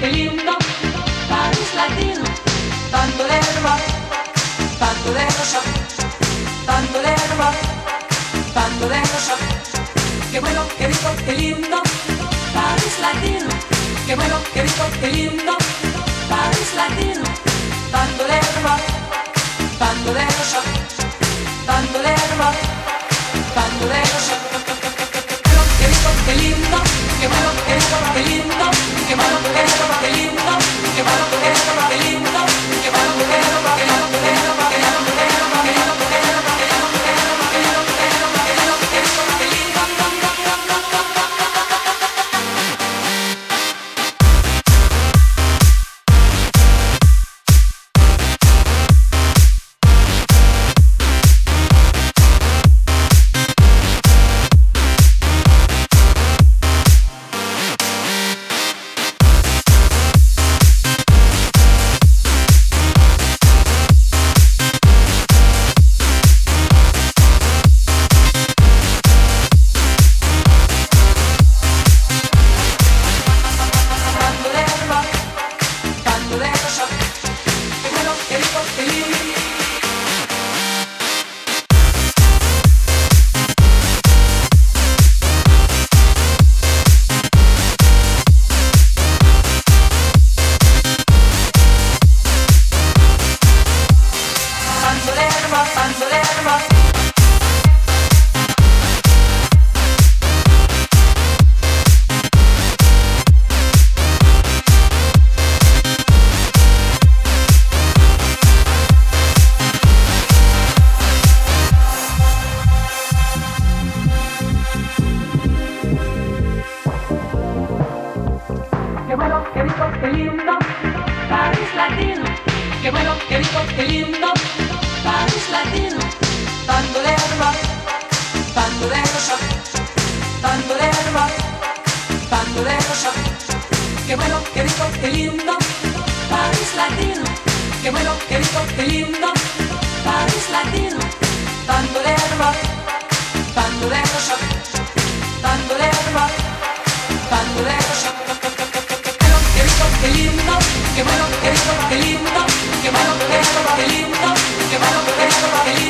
qué lindo, París latino, tanto de rock, tanto de rock, tanto de rock, tanto de rock, qué bueno, qué rico, qué lindo, París latino, qué bueno, qué rico, qué lindo, París latino, tanto de rock, tanto de rock, tanto de rock, tanto de rock, qué rico, qué lindo qué malo eres, papá, qué lindo, qué malo eres, qué lindo, qué malo eres, qué lindo. shock. Qué bueno, qué rico, qué lindo, París Latino. Qué bueno, qué rico, qué lindo, París Latino. Bandolero rock, bandolero shock, bandolero rock, bandolero shock. Qué bueno, qué rico, qué lindo, qué bueno, qué rico, qué lindo, qué bueno, qué rico, qué lindo, qué bueno, qué rico, qué lindo.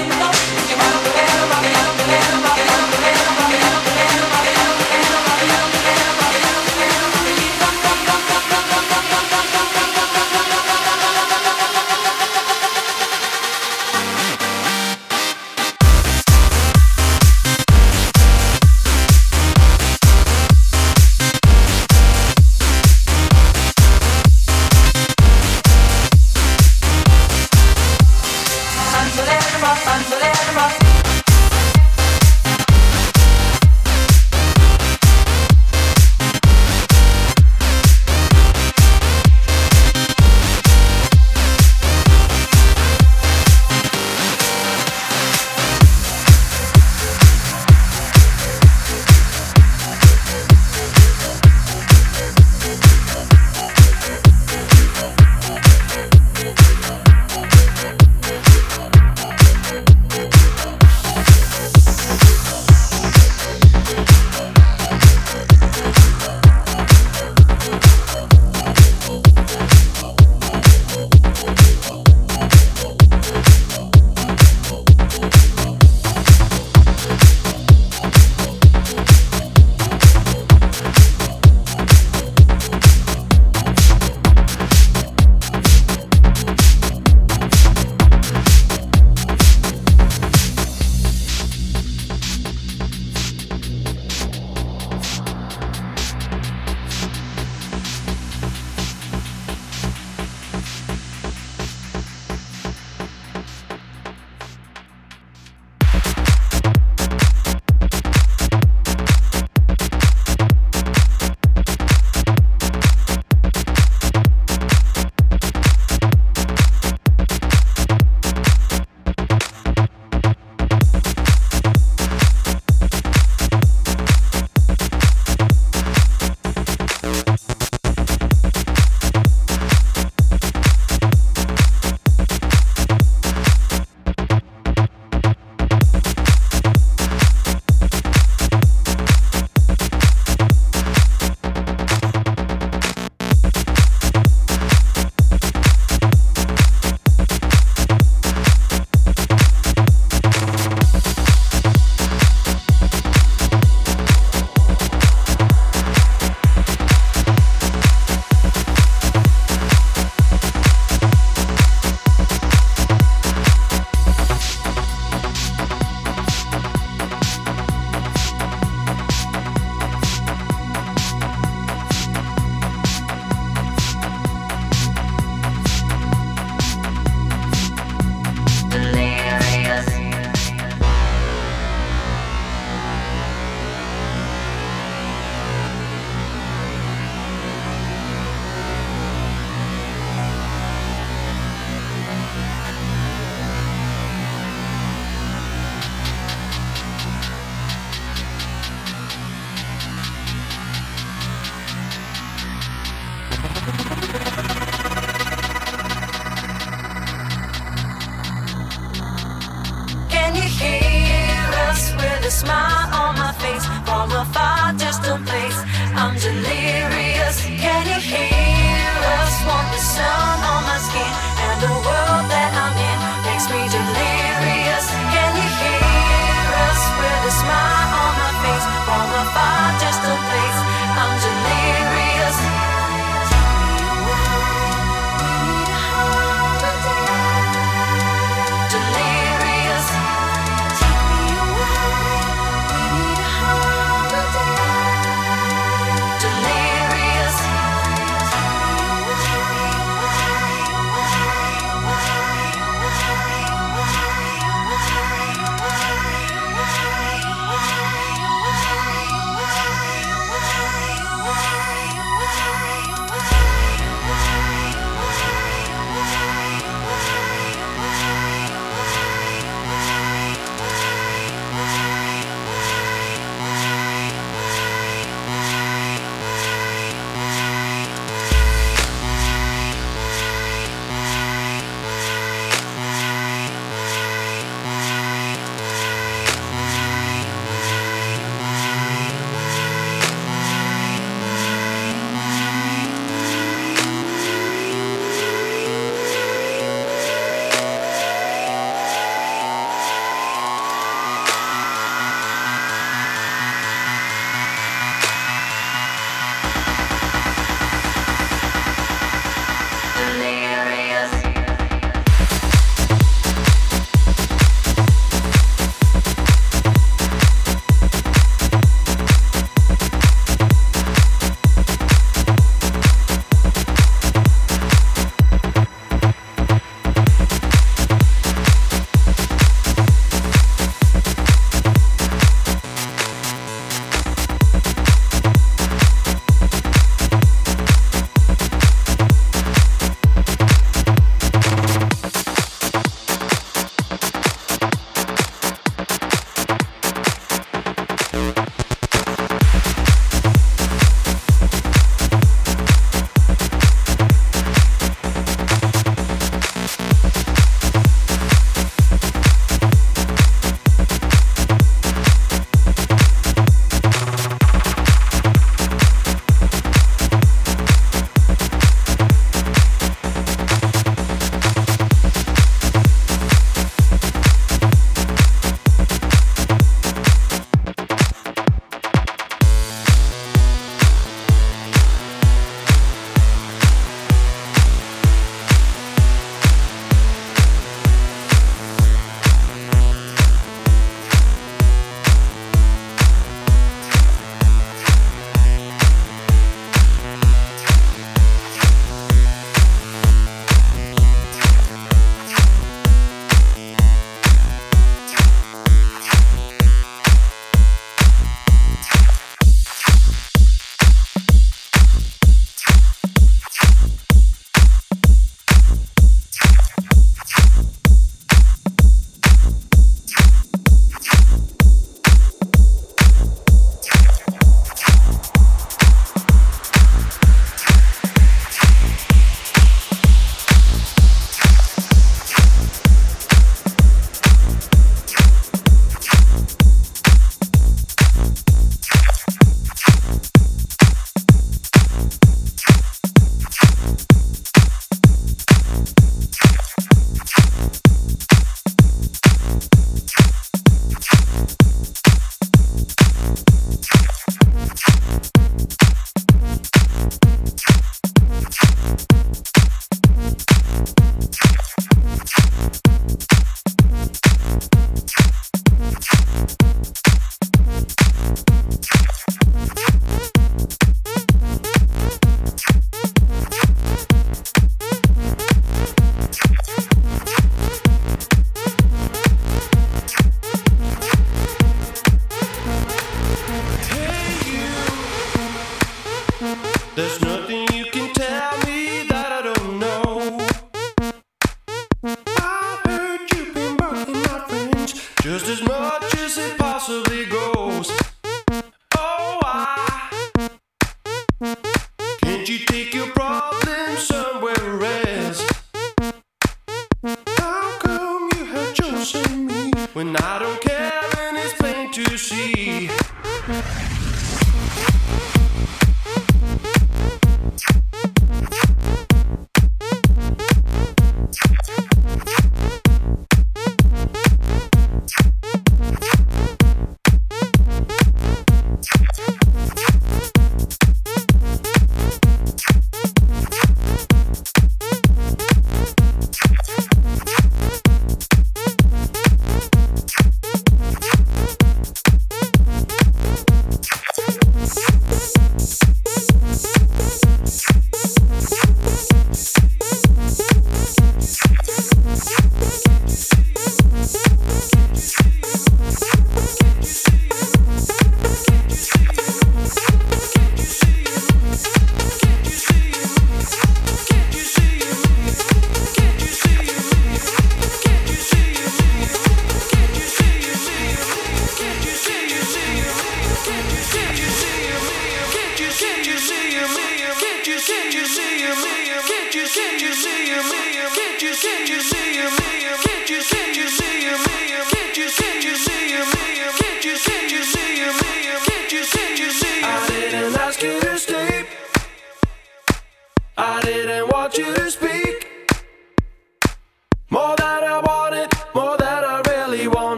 There's no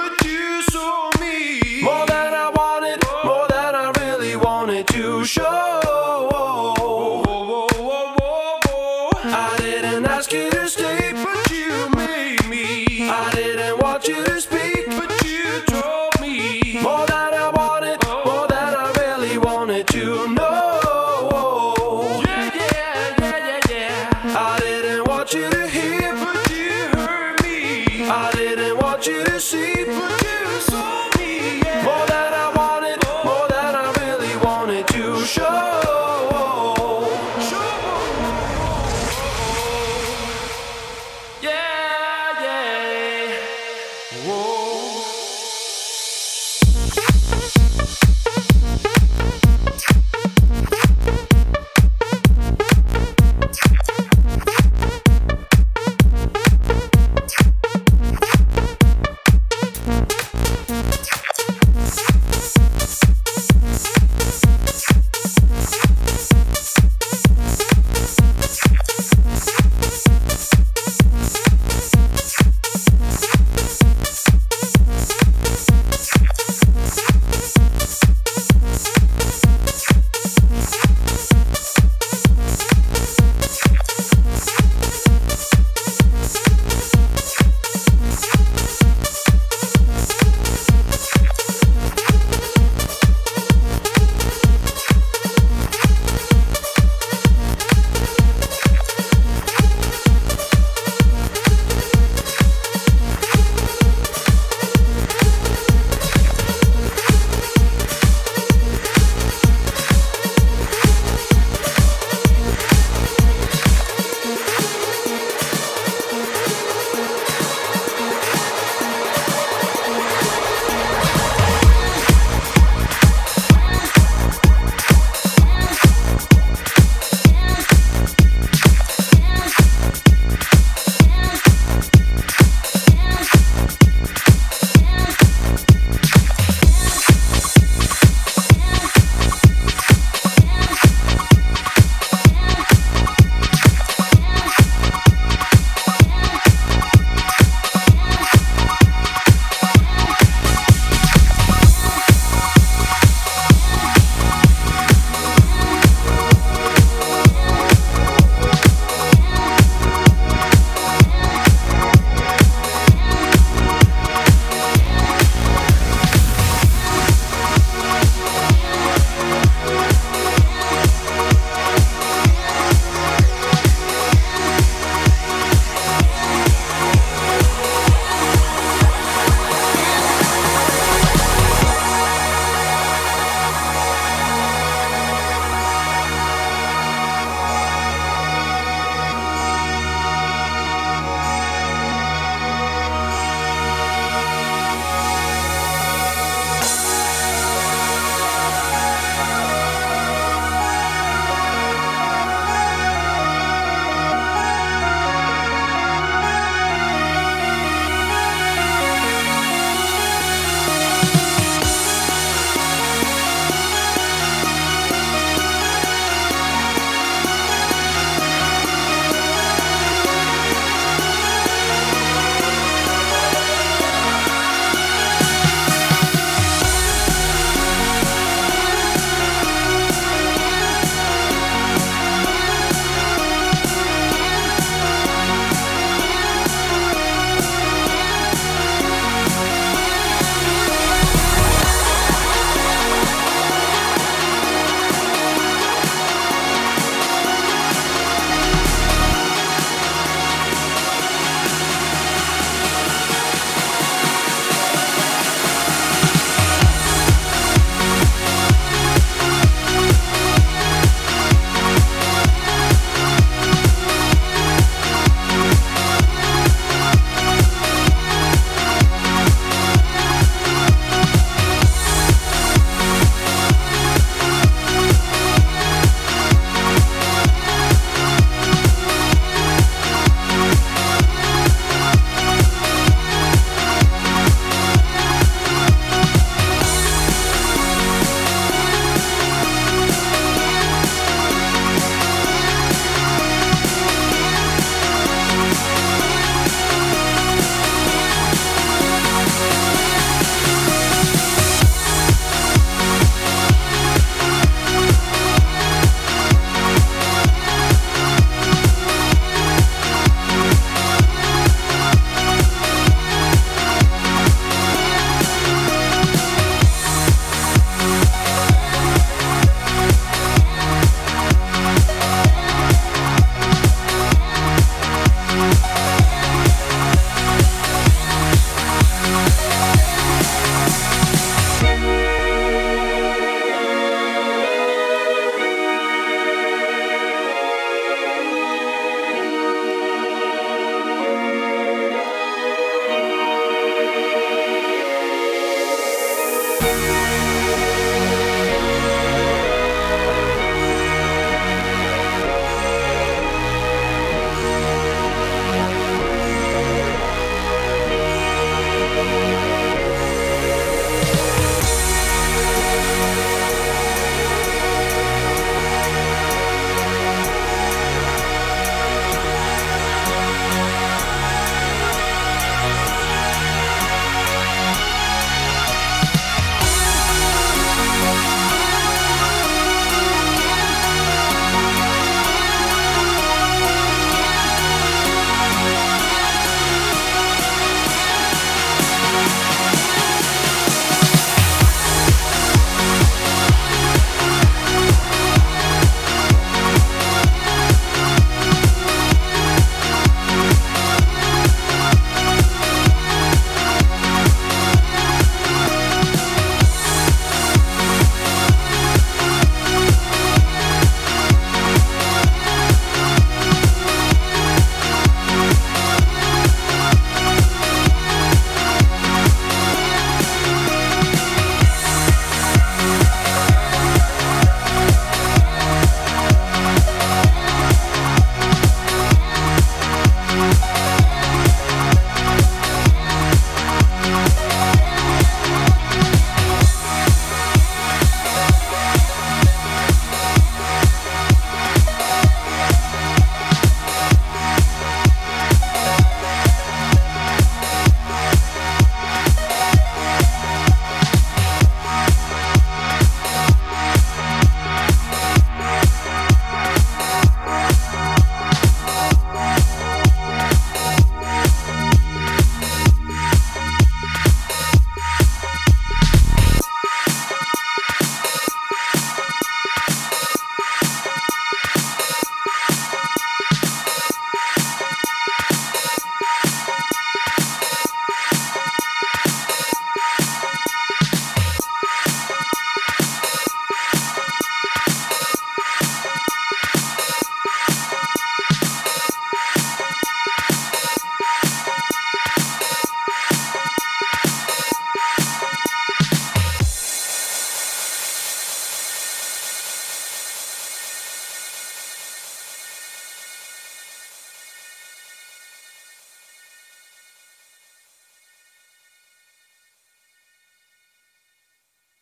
but you saw